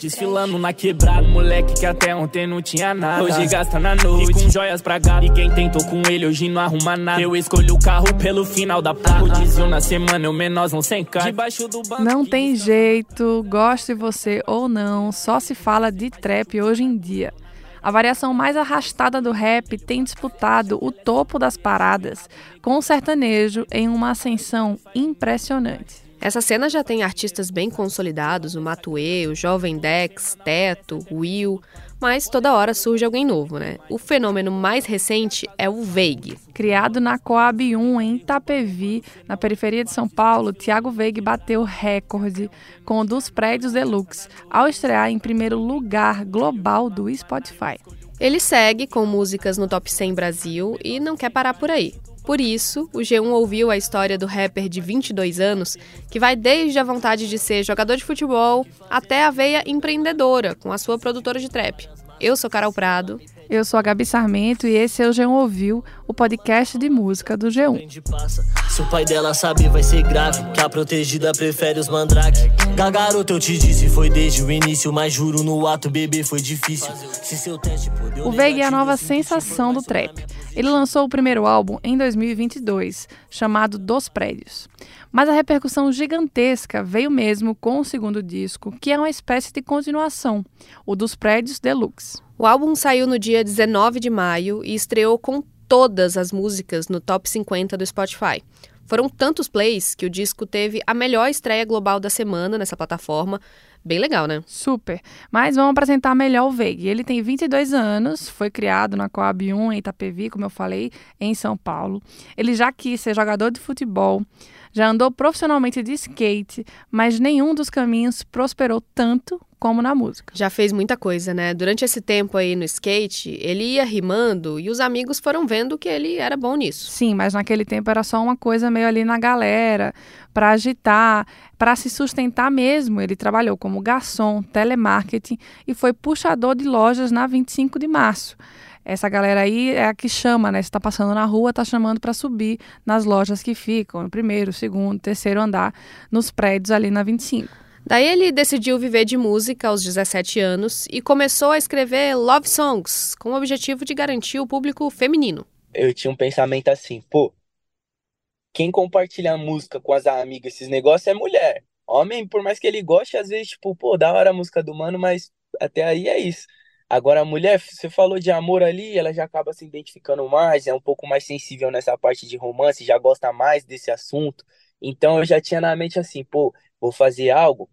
Desfilando na quebrada, moleque que até ontem não tinha nada. Hoje gasta na noite e com joias pra gato. E quem tentou com ele hoje não arruma nada. Eu escolhi o carro pelo final da placa. Rodízio na semana, eu menos sem carro. Debaixo do banco. Não tem jeito, goste você ou não, só se fala de trap hoje em dia. A variação mais arrastada do rap tem disputado o topo das paradas com o sertanejo em uma ascensão impressionante. Essa cena já tem artistas bem consolidados, o Matue, o Jovem Dex, Teto, Will, mas toda hora surge alguém novo, né? O fenômeno mais recente é o Veig. Criado na Coab 1 em Itapevi, na periferia de São Paulo, Thiago Veig bateu recorde com o dos prédios Deluxe ao estrear em primeiro lugar global do Spotify. Ele segue com músicas no Top 100 Brasil e não quer parar por aí. Por isso, o G1 ouviu a história do rapper de 22 anos, que vai desde a vontade de ser jogador de futebol até a veia empreendedora com a sua produtora de trap. Eu sou Carol Prado. Eu sou a Gabi Sarmento e esse é o G1 Ouviu, o podcast de música do G1. Se o pai dela saber, vai ser grave. Que a protegida prefere os mandrake. Garoto, eu te disse, foi desde o início. Mas juro, no ato, bebê, foi difícil. Se seu teste O Veig é a nova sensação do trap. Ele lançou o primeiro álbum em 2022, chamado Dos Prédios. Mas a repercussão gigantesca veio mesmo com o segundo disco, que é uma espécie de continuação, o Dos Prédios Deluxe. O álbum saiu no dia 19 de maio e estreou com todas as músicas no top 50 do Spotify. Foram tantos plays que o disco teve a melhor estreia global da semana nessa plataforma. Bem legal, né? Super. Mas vamos apresentar melhor o Veig. Ele tem 22 anos, foi criado na Coab 1 em Itapevi, como eu falei, em São Paulo. Ele já quis ser jogador de futebol, já andou profissionalmente de skate, mas nenhum dos caminhos prosperou tanto como na música. Já fez muita coisa, né? Durante esse tempo aí no skate, ele ia rimando e os amigos foram vendo que ele era bom nisso. Sim, mas naquele tempo era só uma coisa meio ali na galera, para agitar, para se sustentar mesmo. Ele trabalhou como garçom, telemarketing e foi puxador de lojas na 25 de março. Essa galera aí é a que chama, né? Você está passando na rua, está chamando para subir nas lojas que ficam no primeiro, segundo, terceiro andar, nos prédios ali na 25. Daí ele decidiu viver de música aos 17 anos e começou a escrever love songs com o objetivo de garantir o público feminino. Eu tinha um pensamento assim, pô, quem compartilha música com as amigas, esses negócios é mulher. Homem, por mais que ele goste, às vezes, tipo, pô, da hora a música do mano, mas até aí é isso. Agora, a mulher, você falou de amor ali, ela já acaba se identificando mais, é um pouco mais sensível nessa parte de romance, já gosta mais desse assunto. Então, eu já tinha na mente assim, pô, vou fazer algo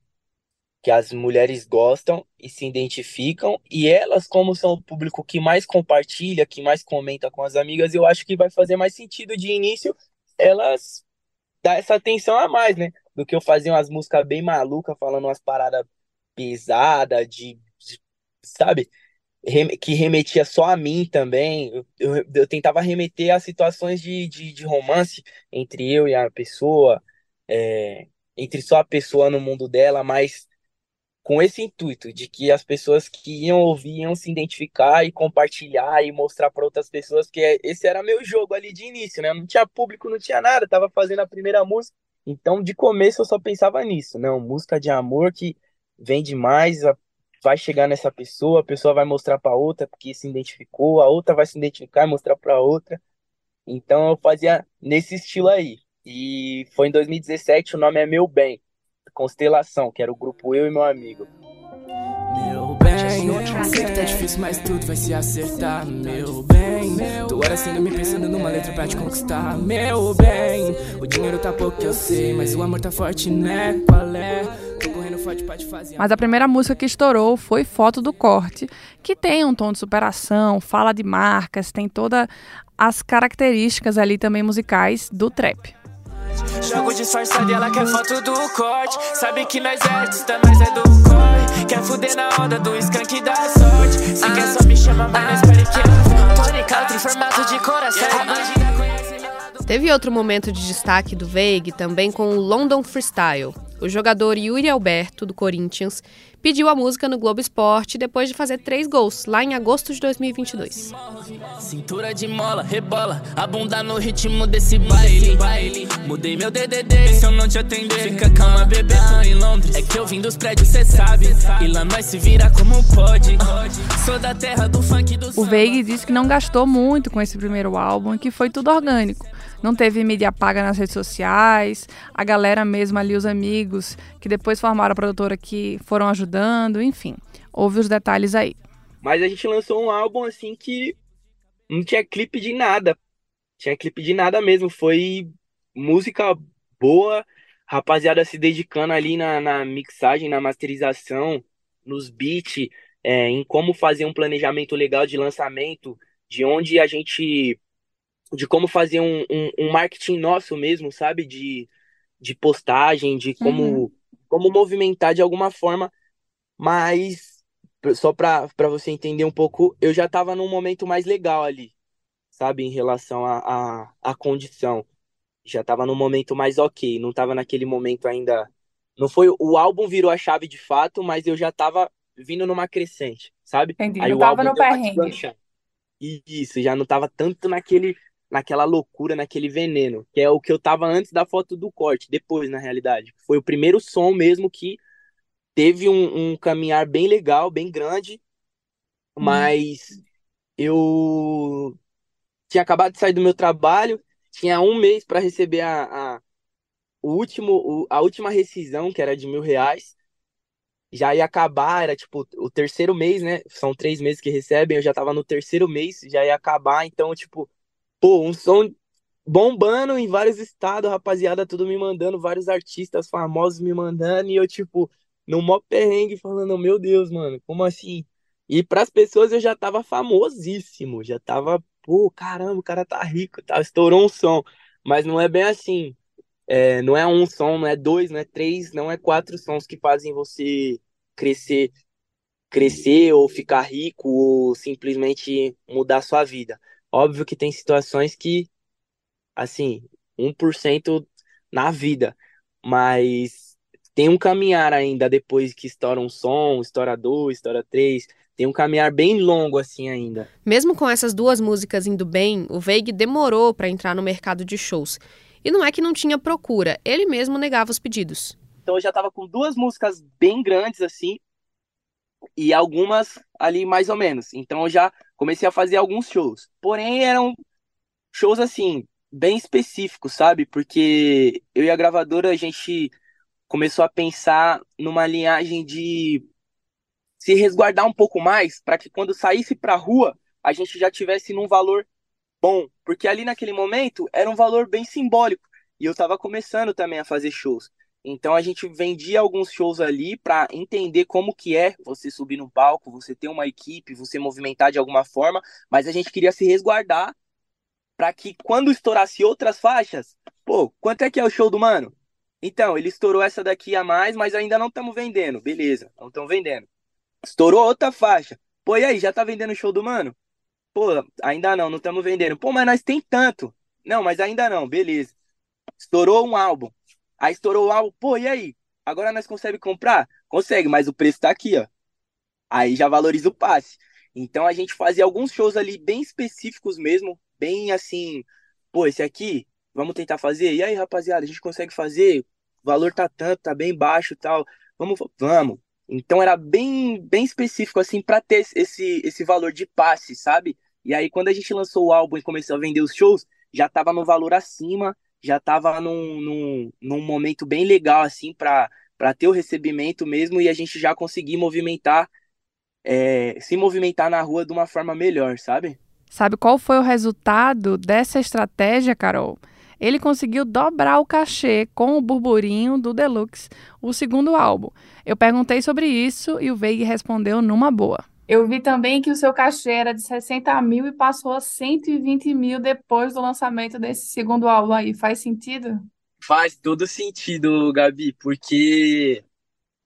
que as mulheres gostam e se identificam, e elas, como são o público que mais compartilha, que mais comenta com as amigas, eu acho que vai fazer mais sentido de início elas dar essa atenção a mais, né? Do que eu fazer umas músicas bem malucas, falando umas paradas pesadas, de, de, sabe? Que remetia só a mim também. Eu, eu, eu, tentava remeter a situações de, de, de romance entre eu e a pessoa, é, entre só a pessoa no mundo dela, mas com esse intuito de que as pessoas que iam ouvir iam se identificar e compartilhar e mostrar para outras pessoas que esse era meu jogo ali de início, né? Não tinha público, não tinha nada, tava fazendo a primeira música. Então, de começo eu só pensava nisso, não, música de amor que vende mais, vai chegar nessa pessoa, a pessoa vai mostrar para outra porque se identificou, a outra vai se identificar e mostrar para outra. Então eu fazia nesse estilo aí. E foi em 2017, o nome é Meu Bem, Constelação, que era o grupo Eu e Meu Amigo. Sei que tá difícil, mas tudo vai se acertar. Meu bem, tu era sendo me pensando numa letra pra te conquistar. Meu bem, o dinheiro tá pouco, eu sei, mas o amor tá forte, né? Qual é? Mas a primeira música que estourou foi Foto do Corte, que tem um tom de superação, fala de marcas, tem todas as características ali também musicais do trap. Jogo disfarçado e ela quer foto do corte. Sabe que nós é artista, nós é do corre. Quer fuder na onda do skunk da sorte. Se ah, quer só me chama, mas não espere que eu. Country, formato de coração. Teve outro momento de destaque do Veig também com o London Freestyle. O jogador Yuri Alberto, do Corinthians, pediu a música no Globo Esporte depois de fazer três gols, lá em agosto de 2022. Cintura de mola, rebola, a bunda no ritmo desse baile. baile. Mudei meu DDD, se eu não te atender, fica calma, bebê, tô em Londres. É que eu vim dos prédios, cê sabe, e lá nós se vira como pode. Sou da terra do funk do O Veig disse que não gastou muito com esse primeiro álbum e que foi tudo orgânico não teve mídia paga nas redes sociais, a galera mesmo ali, os amigos que depois formaram a produtora que foram ajudando, enfim, houve os detalhes aí. Mas a gente lançou um álbum assim que não tinha clipe de nada, tinha clipe de nada mesmo, foi música boa, rapaziada se dedicando ali na, na mixagem, na masterização, nos beats, é, em como fazer um planejamento legal de lançamento, de onde a gente de como fazer um, um, um, marketing nosso mesmo, sabe? De, de postagem, de como, uhum. como movimentar de alguma forma. Mas, só para você entender um pouco, eu já estava num momento mais legal ali, sabe? Em relação à a, a, a, condição. Já estava num momento mais ok, não estava naquele momento ainda. Não foi. O álbum virou a chave de fato, mas eu já estava vindo numa crescente, sabe? Entendi, Aí eu o tava álbum no perrengue. Isso, já não tava tanto naquele naquela loucura, naquele veneno, que é o que eu tava antes da foto do corte, depois, na realidade. Foi o primeiro som mesmo que teve um, um caminhar bem legal, bem grande, hum. mas hum. eu tinha acabado de sair do meu trabalho, tinha um mês para receber a, a, o último, a última rescisão, que era de mil reais, já ia acabar, era tipo o terceiro mês, né? São três meses que recebem, eu já tava no terceiro mês, já ia acabar, então, tipo, Pô, um som bombando em vários estados, rapaziada, tudo me mandando, vários artistas famosos me mandando, e eu, tipo, no mó perrengue, falando, meu Deus, mano, como assim? E pras pessoas eu já tava famosíssimo, já tava, pô, caramba, o cara tá rico, tá, estourou um som. Mas não é bem assim. É, não é um som, não é dois, não é três, não é quatro sons que fazem você crescer, crescer ou ficar rico ou simplesmente mudar sua vida. Óbvio que tem situações que, assim, 1% na vida, mas tem um caminhar ainda depois que estoura um som, estoura dois, estoura três, tem um caminhar bem longo assim ainda. Mesmo com essas duas músicas indo bem, o Veig demorou para entrar no mercado de shows. E não é que não tinha procura, ele mesmo negava os pedidos. Então eu já tava com duas músicas bem grandes assim, e algumas ali mais ou menos. Então eu já comecei a fazer alguns shows. Porém, eram shows assim, bem específicos, sabe? Porque eu e a gravadora a gente começou a pensar numa linhagem de se resguardar um pouco mais para que quando saísse para rua a gente já tivesse num valor bom, porque ali naquele momento era um valor bem simbólico e eu estava começando também a fazer shows. Então a gente vendia alguns shows ali para entender como que é você subir no palco, você ter uma equipe, você movimentar de alguma forma, mas a gente queria se resguardar para que quando estourasse outras faixas, pô, quanto é que é o show do mano? Então, ele estourou essa daqui a mais, mas ainda não estamos vendendo. Beleza, não estamos vendendo. Estourou outra faixa. Pô, e aí, já tá vendendo o show do mano? Pô, ainda não, não estamos vendendo. Pô, mas nós tem tanto. Não, mas ainda não, beleza. Estourou um álbum. Aí estourou o álbum, pô, e aí? Agora nós conseguimos comprar? Consegue, mas o preço tá aqui, ó. Aí já valoriza o passe. Então a gente fazia alguns shows ali bem específicos mesmo, bem assim, pô, esse aqui, vamos tentar fazer. E aí, rapaziada, a gente consegue fazer? O valor tá tanto, tá bem baixo, tal. Vamos, vamos. Então era bem, bem específico assim para ter esse esse valor de passe, sabe? E aí quando a gente lançou o álbum e começou a vender os shows, já tava no valor acima já estava num, num, num momento bem legal, assim, para ter o recebimento mesmo e a gente já conseguir movimentar, é, se movimentar na rua de uma forma melhor, sabe? Sabe qual foi o resultado dessa estratégia, Carol? Ele conseguiu dobrar o cachê com o burburinho do Deluxe, o segundo álbum. Eu perguntei sobre isso e o Veig respondeu numa boa. Eu vi também que o seu cachê era de 60 mil e passou a 120 mil depois do lançamento desse segundo álbum aí. Faz sentido? Faz todo sentido, Gabi, porque,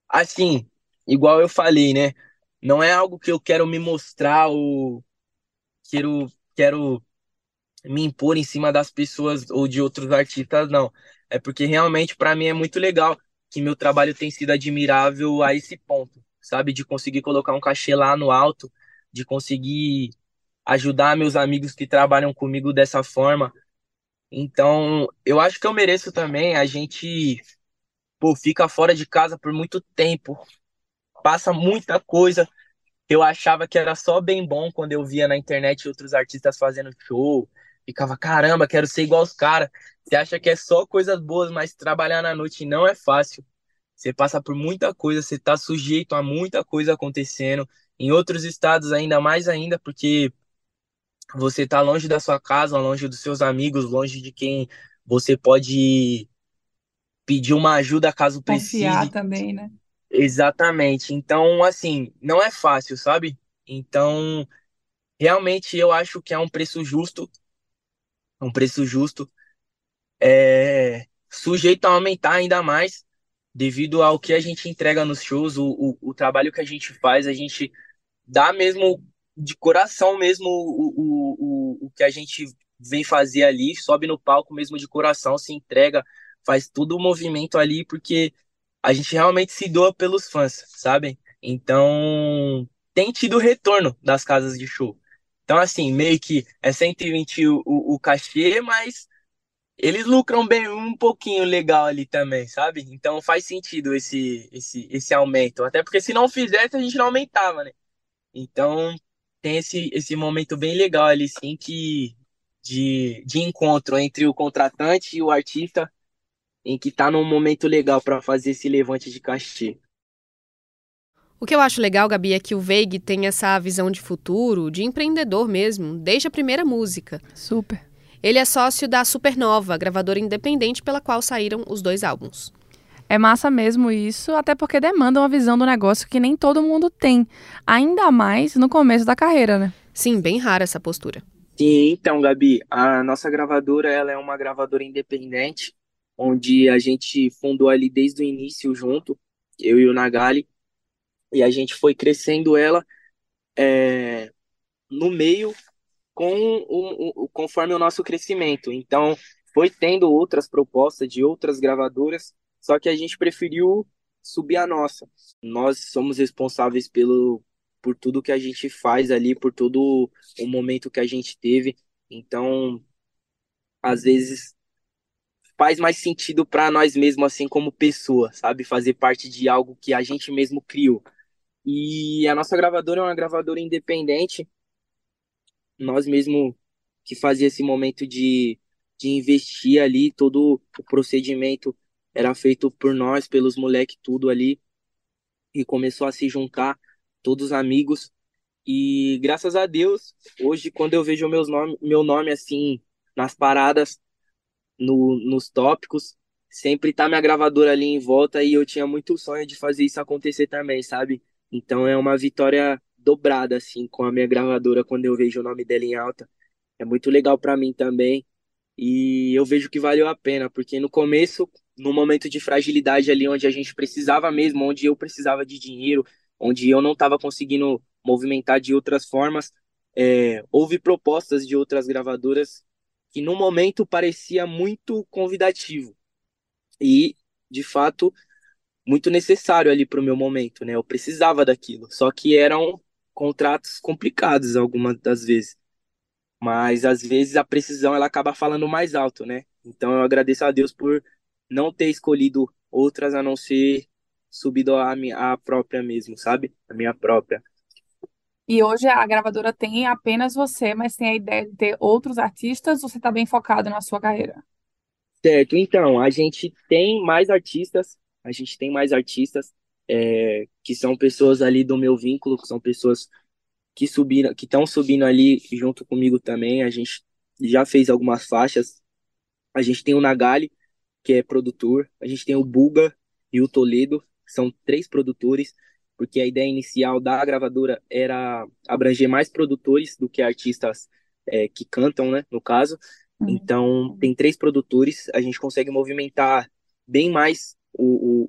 assim, igual eu falei, né? Não é algo que eu quero me mostrar ou quero, quero me impor em cima das pessoas ou de outros artistas, não. É porque realmente para mim é muito legal que meu trabalho tem sido admirável a esse ponto, sabe? De conseguir colocar um cachê lá no alto, de conseguir ajudar meus amigos que trabalham comigo dessa forma. Então, eu acho que eu mereço também. A gente, pô, fica fora de casa por muito tempo, passa muita coisa. Eu achava que era só bem bom quando eu via na internet outros artistas fazendo show. Ficava, caramba, quero ser igual os caras. Você acha que é só coisas boas, mas trabalhar na noite não é fácil. Você passa por muita coisa, você tá sujeito a muita coisa acontecendo. Em outros estados, ainda mais ainda, porque você tá longe da sua casa, longe dos seus amigos, longe de quem você pode pedir uma ajuda caso precise. Confiar também, né? Exatamente. Então, assim, não é fácil, sabe? Então, realmente eu acho que é um preço justo, um preço justo, é sujeito a aumentar ainda mais devido ao que a gente entrega nos shows, o, o, o trabalho que a gente faz, a gente dá mesmo de coração mesmo o, o, o, o que a gente vem fazer ali, sobe no palco mesmo de coração, se entrega, faz todo o movimento ali, porque a gente realmente se doa pelos fãs, sabem? Então, tem tido retorno das casas de show. Então, assim, meio que é 120 o, o, o cachê, mas eles lucram bem um pouquinho legal ali também, sabe? Então faz sentido esse, esse, esse aumento. Até porque se não fizesse, a gente não aumentava, né? Então tem esse, esse momento bem legal ali, sim, que de, de encontro entre o contratante e o artista, em que tá num momento legal para fazer esse levante de cachê. O que eu acho legal, Gabi, é que o Veig tem essa visão de futuro, de empreendedor mesmo, desde a primeira música. Super. Ele é sócio da Supernova, gravadora independente pela qual saíram os dois álbuns. É massa mesmo isso, até porque demanda uma visão do negócio que nem todo mundo tem, ainda mais no começo da carreira, né? Sim, bem rara essa postura. Sim, então, Gabi, a nossa gravadora ela é uma gravadora independente, onde a gente fundou ali desde o início junto, eu e o Nagali, e a gente foi crescendo ela é, no meio com o, o, conforme o nosso crescimento. Então, foi tendo outras propostas de outras gravadoras, só que a gente preferiu subir a nossa. Nós somos responsáveis pelo por tudo que a gente faz ali, por todo o momento que a gente teve. Então, às vezes faz mais sentido para nós mesmos assim como pessoa, sabe, fazer parte de algo que a gente mesmo criou. E a nossa gravadora é uma gravadora independente. Nós mesmo que fazia esse momento de, de investir ali, todo o procedimento era feito por nós, pelos moleques, tudo ali, e começou a se juntar, todos amigos, e graças a Deus, hoje quando eu vejo meus nome, meu nome assim, nas paradas, no, nos tópicos, sempre tá minha gravadora ali em volta, e eu tinha muito sonho de fazer isso acontecer também, sabe? Então é uma vitória dobrada, assim, com a minha gravadora quando eu vejo o nome dela em alta. É muito legal para mim também. E eu vejo que valeu a pena, porque no começo, no momento de fragilidade ali, onde a gente precisava mesmo, onde eu precisava de dinheiro, onde eu não estava conseguindo movimentar de outras formas, é, houve propostas de outras gravadoras que no momento parecia muito convidativo. E, de fato, muito necessário ali para o meu momento, né? Eu precisava daquilo. Só que eram contratos complicados algumas das vezes. Mas às vezes a precisão ela acaba falando mais alto, né? Então eu agradeço a Deus por não ter escolhido outras a não ser subido a minha a própria mesmo, sabe? A minha própria. E hoje a gravadora tem apenas você, mas tem a ideia de ter outros artistas ou você está bem focado na sua carreira? Certo, então, a gente tem mais artistas, a gente tem mais artistas, é, que são pessoas ali do meu vínculo, que são pessoas que subiram, que estão subindo ali junto comigo também. A gente já fez algumas faixas. A gente tem o Nagali, que é produtor. A gente tem o Buga e o Toledo, que são três produtores, porque a ideia inicial da gravadora era abranger mais produtores do que artistas é, que cantam, né, no caso. Uhum. Então, tem três produtores, a gente consegue movimentar bem mais o, o,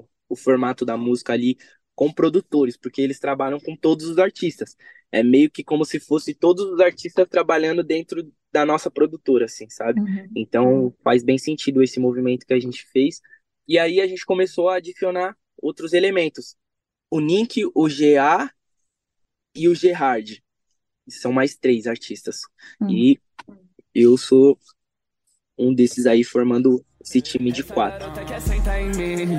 o o formato da música ali com produtores, porque eles trabalham com todos os artistas. É meio que como se fosse todos os artistas trabalhando dentro da nossa produtora, assim, sabe? Uhum. Então faz bem sentido esse movimento que a gente fez. E aí a gente começou a adicionar outros elementos. O Nink, o GA e o Gerard. São mais três artistas. Hum. E eu sou um desses aí formando esse time de quatro.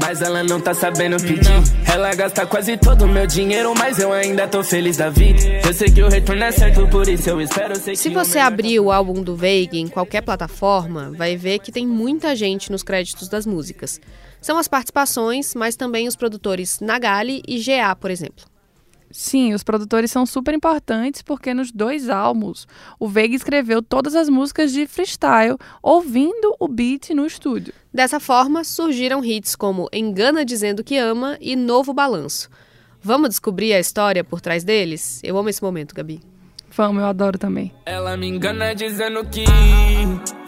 Mas ela não tá sabendo pedir. Ela gasta quase todo o meu dinheiro, mas eu ainda tô feliz da vida. Eu sei que o retorno é certo, por isso eu espero. Se você abrir o álbum do Veig em qualquer plataforma, vai ver que tem muita gente nos créditos das músicas. São as participações, mas também os produtores Nagali e GA, por exemplo. Sim, os produtores são super importantes porque nos dois álbuns o Veiga escreveu todas as músicas de freestyle, ouvindo o beat no estúdio. Dessa forma, surgiram hits como Engana Dizendo Que Ama e Novo Balanço. Vamos descobrir a história por trás deles? Eu amo esse momento, Gabi. Vamos, eu adoro também. Ela me engana dizendo que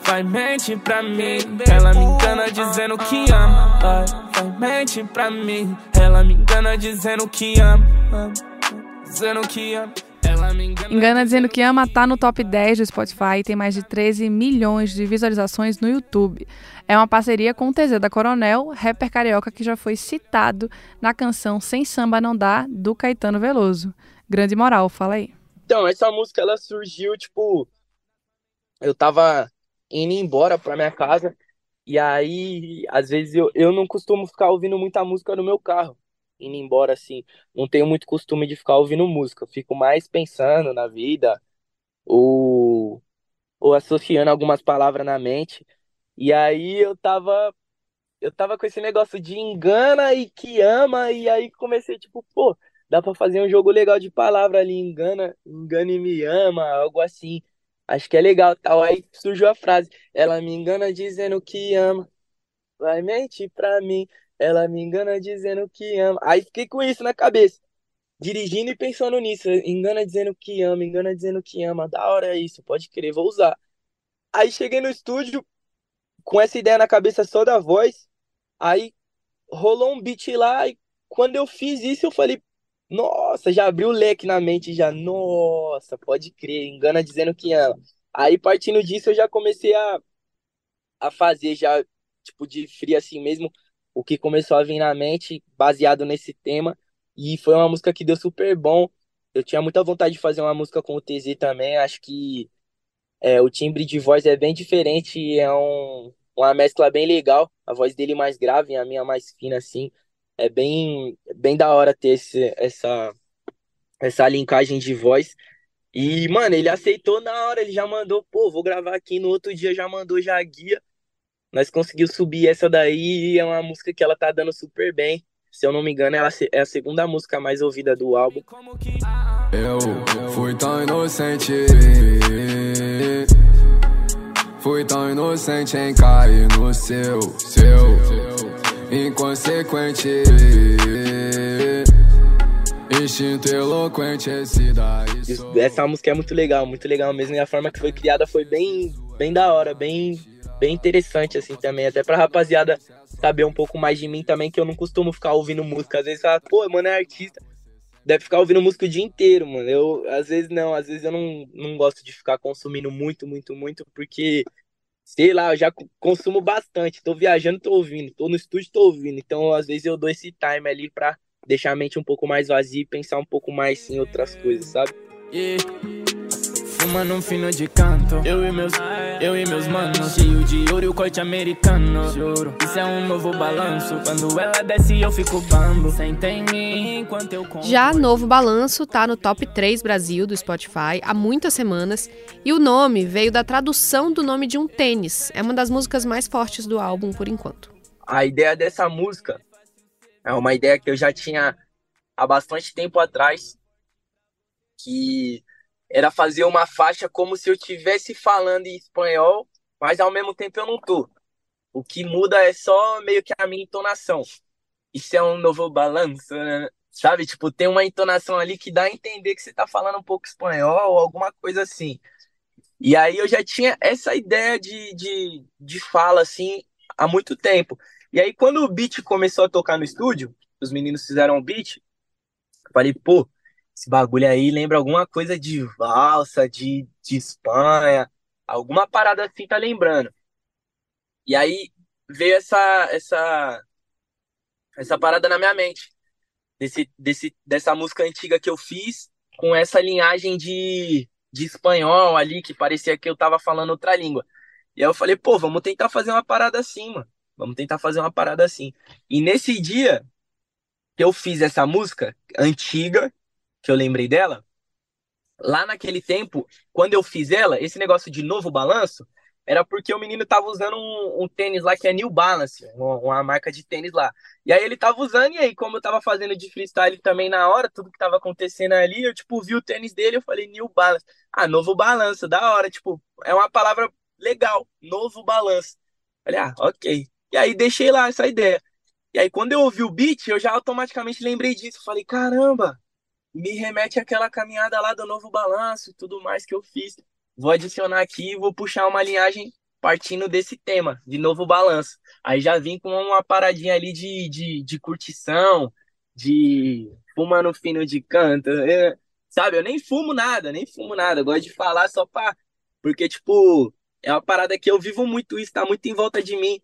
vai mente pra mim. Ela me engana dizendo que ama. Vai, vai mente pra mim. Ela me engana dizendo que ama. Dizendo que ama. Engana dizendo que ama tá no top 10 do Spotify e tem mais de 13 milhões de visualizações no YouTube. É uma parceria com o TZ da Coronel, rapper carioca que já foi citado na canção Sem Samba Não Dá, do Caetano Veloso. Grande moral, fala aí. Então, essa música ela surgiu, tipo, eu tava indo embora pra minha casa, e aí, às vezes, eu, eu não costumo ficar ouvindo muita música no meu carro, indo embora assim. Não tenho muito costume de ficar ouvindo música, fico mais pensando na vida, ou, ou associando algumas palavras na mente. E aí eu tava, eu tava com esse negócio de engana e que ama, e aí comecei, tipo, pô, dá pra fazer um jogo legal de palavra ali, engana, engana e me ama, algo assim. Acho que é legal, tal. Aí surgiu a frase, ela me engana dizendo que ama, vai mentir pra mim. Ela me engana dizendo que ama. Aí fiquei com isso na cabeça, dirigindo e pensando nisso. Engana dizendo que ama, engana dizendo que ama. Da hora é isso, pode crer, vou usar. Aí cheguei no estúdio com essa ideia na cabeça só da voz. Aí rolou um beat lá e quando eu fiz isso eu falei, nossa, já abriu o leque na mente já. Nossa, pode crer, engana dizendo que ama. Aí partindo disso eu já comecei a, a fazer já, tipo, de frio assim mesmo, o que começou a vir na mente, baseado nesse tema. E foi uma música que deu super bom. Eu tinha muita vontade de fazer uma música com o TZ também. Acho que é, o timbre de voz é bem diferente, é um, uma mescla bem legal. A voz dele mais grave, a minha mais fina, assim. É bem, bem da hora ter esse, essa, essa linkagem de voz. E, mano, ele aceitou na hora, ele já mandou, pô, vou gravar aqui. No outro dia já mandou já a guia. Nós conseguimos subir essa daí e é uma música que ela tá dando super bem. Se eu não me engano, ela é a segunda música mais ouvida do álbum. Eu fui tão inocente. Fui tão inocente em cair no seu, seu inconsequente. Instinto eloquente, esse daí. Essa música é muito legal, muito legal mesmo. E a forma que foi criada foi bem, bem da hora, bem, bem interessante, assim, também. Até pra rapaziada saber um pouco mais de mim também, que eu não costumo ficar ouvindo música. Às vezes fala, pô, mano, é artista. Deve ficar ouvindo música o dia inteiro, mano. Eu, às vezes não, às vezes eu não, não gosto de ficar consumindo muito, muito, muito, porque, sei lá, eu já co- consumo bastante. Tô viajando, tô ouvindo. Tô no estúdio, tô ouvindo. Então, às vezes eu dou esse time ali pra deixar a mente um pouco mais vazia e pensar um pouco mais em outras coisas, sabe? Yeah. Fumando um fino de canto. Eu e meus, eu e meus manos. Cheio de ouro e o corte americano. Juro, isso é um novo balanço. Quando ela desce eu fico bambo. Senta em mim enquanto eu como Já Novo Balanço tá no top 3 Brasil do Spotify há muitas semanas. E o nome veio da tradução do nome de um tênis. É uma das músicas mais fortes do álbum por enquanto. A ideia dessa música é uma ideia que eu já tinha há bastante tempo atrás, que era fazer uma faixa como se eu estivesse falando em espanhol, mas ao mesmo tempo eu não tô. O que muda é só meio que a minha entonação. Isso é um novo balanço, né? sabe? Tipo, tem uma entonação ali que dá a entender que você tá falando um pouco espanhol ou alguma coisa assim. E aí eu já tinha essa ideia de, de, de fala, assim, há muito tempo. E aí, quando o beat começou a tocar no estúdio, os meninos fizeram o beat, eu falei, pô, esse bagulho aí lembra alguma coisa de valsa, de, de Espanha. Alguma parada assim tá lembrando. E aí veio essa, essa, essa parada na minha mente. Desse, desse, dessa música antiga que eu fiz com essa linhagem de, de espanhol ali, que parecia que eu tava falando outra língua. E aí eu falei, pô, vamos tentar fazer uma parada assim, mano. Vamos tentar fazer uma parada assim. E nesse dia que eu fiz essa música antiga, que eu lembrei dela, lá naquele tempo, quando eu fiz ela, esse negócio de novo balanço, era porque o menino tava usando um, um tênis lá que é New Balance, uma, uma, marca de tênis lá. E aí ele tava usando, e aí, como eu tava fazendo de freestyle também na hora, tudo que tava acontecendo ali, eu, tipo, vi o tênis dele, eu falei, New Balance. Ah, novo balanço, da hora, tipo, é uma palavra legal, novo balanço. Falei, ah, ok. E aí deixei lá essa ideia. E aí, quando eu ouvi o beat, eu já automaticamente lembrei disso. Falei, caramba, me remete àquela caminhada lá do novo balanço e tudo mais que eu fiz. Vou adicionar aqui e vou puxar uma linhagem partindo desse tema, de novo balanço. Aí já vim com uma paradinha ali de, de, de curtição, de fumando fino de canto. É, sabe, eu nem fumo nada, nem fumo nada. Eu gosto de falar só pra. Porque, tipo, é uma parada que eu vivo muito isso, tá muito em volta de mim.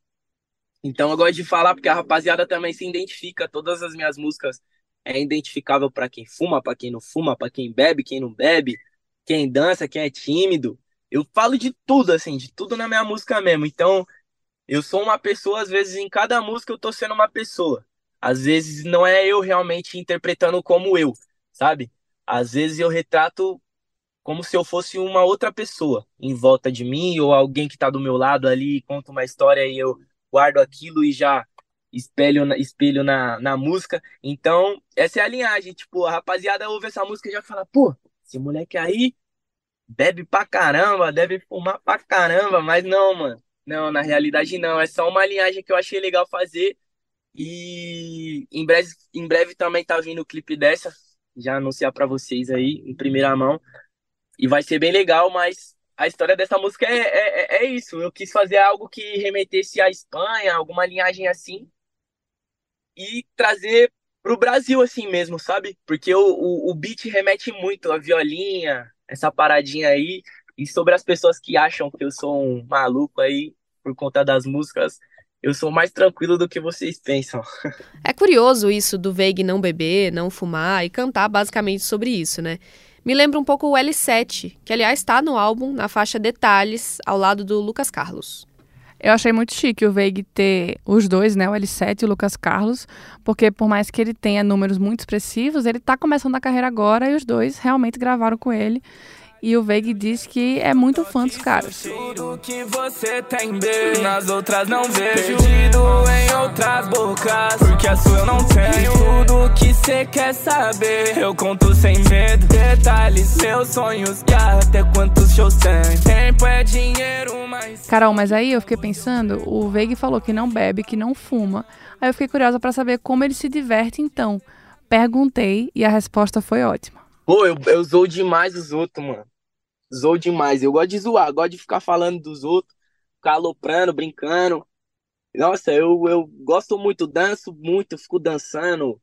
Então eu gosto de falar porque a rapaziada também se identifica. Todas as minhas músicas é identificável para quem fuma, para quem não fuma, para quem bebe, quem não bebe, quem dança, quem é tímido. Eu falo de tudo, assim, de tudo na minha música mesmo. Então, eu sou uma pessoa, às vezes, em cada música eu tô sendo uma pessoa. Às vezes não é eu realmente interpretando como eu, sabe? Às vezes eu retrato como se eu fosse uma outra pessoa em volta de mim, ou alguém que tá do meu lado ali, conta uma história e eu guardo aquilo e já espelho, espelho na, na música. Então, essa é a linhagem. Tipo, a rapaziada ouve essa música e já fala, pô, esse moleque aí bebe pra caramba, deve fumar pra caramba, mas não, mano. Não, na realidade não. É só uma linhagem que eu achei legal fazer. E em breve, em breve também tá vindo o clipe dessa. Já anunciar para vocês aí, em primeira mão. E vai ser bem legal, mas a história dessa música é, é, é isso. Eu quis fazer algo que remetesse à Espanha, alguma linhagem assim e trazer pro Brasil assim mesmo, sabe? Porque o, o, o beat remete muito a violinha, essa paradinha aí. E sobre as pessoas que acham que eu sou um maluco aí por conta das músicas, eu sou mais tranquilo do que vocês pensam. É curioso isso do Veig não beber, não fumar e cantar basicamente sobre isso, né? Me lembra um pouco o L7, que aliás está no álbum, na faixa Detalhes, ao lado do Lucas Carlos. Eu achei muito chique o Veig ter os dois, né, o L7 e o Lucas Carlos, porque por mais que ele tenha números muito expressivos, ele está começando a carreira agora e os dois realmente gravaram com ele. E o Veig diz que é muito fã dos caras. Tudo que você tem bem, nas outras não vejo. Perdido em outras bocas, porque a sua eu não tenho. Tudo que você quer saber, eu conto sem medo. Detalhes, meus sonhos e até quantos shows tem. Tempo é dinheiro, mas. Carol, mas aí eu fiquei pensando, o Veig falou que não bebe, que não fuma. Aí eu fiquei curiosa para saber como ele se diverte então. Perguntei e a resposta foi ótima. Pô, eu, eu zoo demais os outros, mano zoou demais. Eu gosto de zoar, gosto de ficar falando dos outros, ficar aloprando, brincando. Nossa, eu, eu gosto muito, danço muito, fico dançando.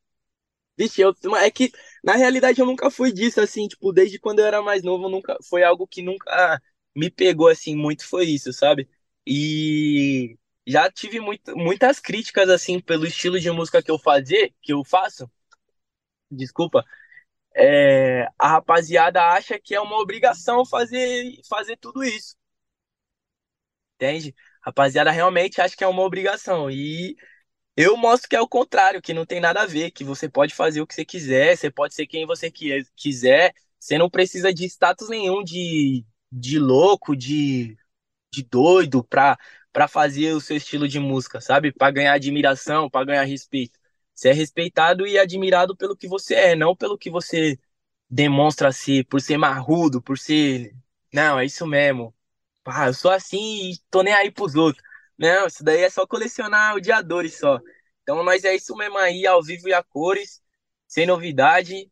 Vixe, eu, é que na realidade eu nunca fui disso, assim, tipo, desde quando eu era mais novo, nunca foi algo que nunca me pegou assim muito, foi isso, sabe? E já tive muito, muitas críticas assim pelo estilo de música que eu fazer, que eu faço. Desculpa, é, a rapaziada acha que é uma obrigação fazer, fazer tudo isso. Entende? A rapaziada realmente acha que é uma obrigação. E eu mostro que é o contrário, que não tem nada a ver, que você pode fazer o que você quiser, você pode ser quem você quiser, você não precisa de status nenhum de, de louco, de, de doido pra, pra fazer o seu estilo de música, sabe? Pra ganhar admiração, pra ganhar respeito. Você é respeitado e admirado pelo que você é, não pelo que você demonstra ser, por ser marrudo, por ser. Não, é isso mesmo. Pá, eu sou assim e tô nem aí pros outros. Não, isso daí é só colecionar odiadores só. Então nós é isso mesmo aí, ao vivo e a cores, sem novidade.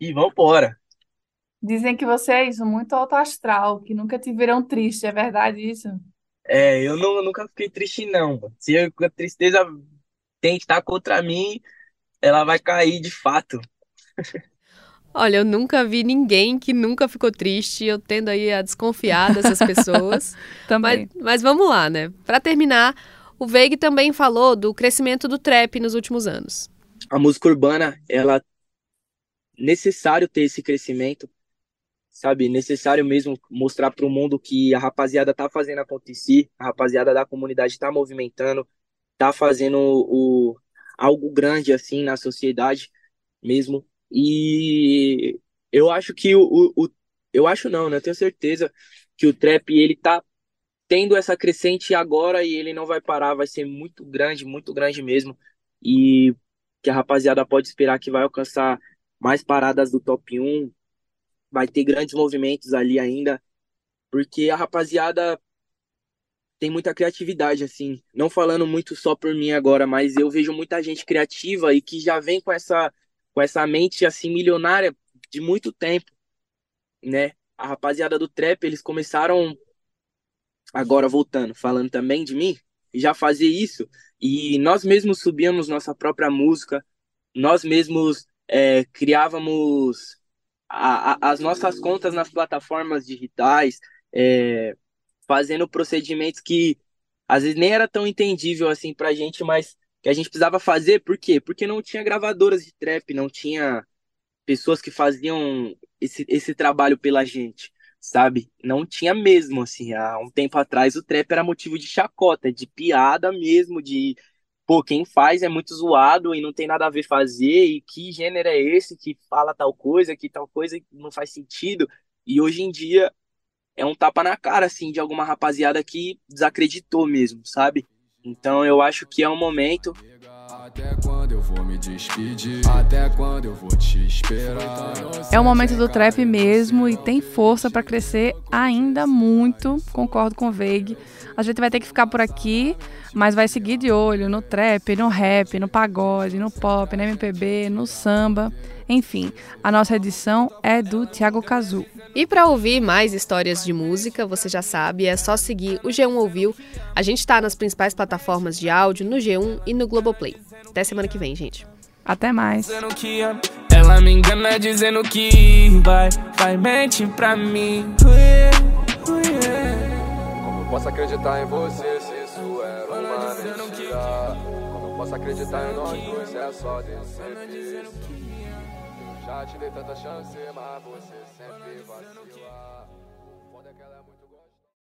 E vambora. Dizem que você é isso, muito alto astral, que nunca te viram triste, é verdade isso? É, eu, não, eu nunca fiquei triste, não. Se a tristeza tem que estar contra mim, ela vai cair de fato. Olha, eu nunca vi ninguém que nunca ficou triste. Eu tendo aí a desconfiar dessas pessoas. Também. Mas, mas vamos lá, né? Para terminar, o Veig também falou do crescimento do trap nos últimos anos. A música urbana, ela necessário ter esse crescimento, sabe? Necessário mesmo mostrar para o mundo que a rapaziada tá fazendo acontecer, a rapaziada da comunidade tá movimentando, tá fazendo o, algo grande assim na sociedade mesmo. E eu acho que o, o, eu acho não, né? Eu tenho certeza que o trap ele tá tendo essa crescente agora e ele não vai parar, vai ser muito grande, muito grande mesmo. E que a rapaziada pode esperar que vai alcançar mais paradas do top 1, vai ter grandes movimentos ali ainda, porque a rapaziada tem muita criatividade, assim. Não falando muito só por mim agora, mas eu vejo muita gente criativa e que já vem com essa, com essa mente, assim, milionária de muito tempo, né? A rapaziada do trap, eles começaram, agora voltando, falando também de mim, já fazer isso. E nós mesmos subíamos nossa própria música, nós mesmos é, criávamos a, a, as nossas contas nas plataformas digitais, é, fazendo procedimentos que às vezes nem era tão entendível assim pra gente, mas que a gente precisava fazer, por quê? Porque não tinha gravadoras de trap, não tinha pessoas que faziam esse, esse trabalho pela gente, sabe? Não tinha mesmo, assim, há um tempo atrás o trap era motivo de chacota, de piada mesmo, de pô, quem faz é muito zoado e não tem nada a ver fazer, e que gênero é esse que fala tal coisa, que tal coisa não faz sentido. E hoje em dia é um tapa na cara, assim, de alguma rapaziada que desacreditou mesmo, sabe? Então eu acho que é um momento. Até quando eu vou me despedir? Até quando eu vou te esperar? É o momento do trap mesmo e tem força para crescer ainda muito. Concordo com o Veig. A gente vai ter que ficar por aqui, mas vai seguir de olho no trap, no rap, no pagode, no pop, no MPB, no samba. Enfim, a nossa edição é do Thiago Cazu. E para ouvir mais histórias de música, você já sabe, é só seguir o G1 Ouviu. A gente está nas principais plataformas de áudio, no G1 e no Globoplay. Até semana que vem, gente. Até mais. Ela me engana dizendo que vai, vai mente pra mim. Como posso acreditar em você se isso é uma mentira? Como posso acreditar em nós dois é só decepção? Já te dei tanta chance, mas você sempre vacila.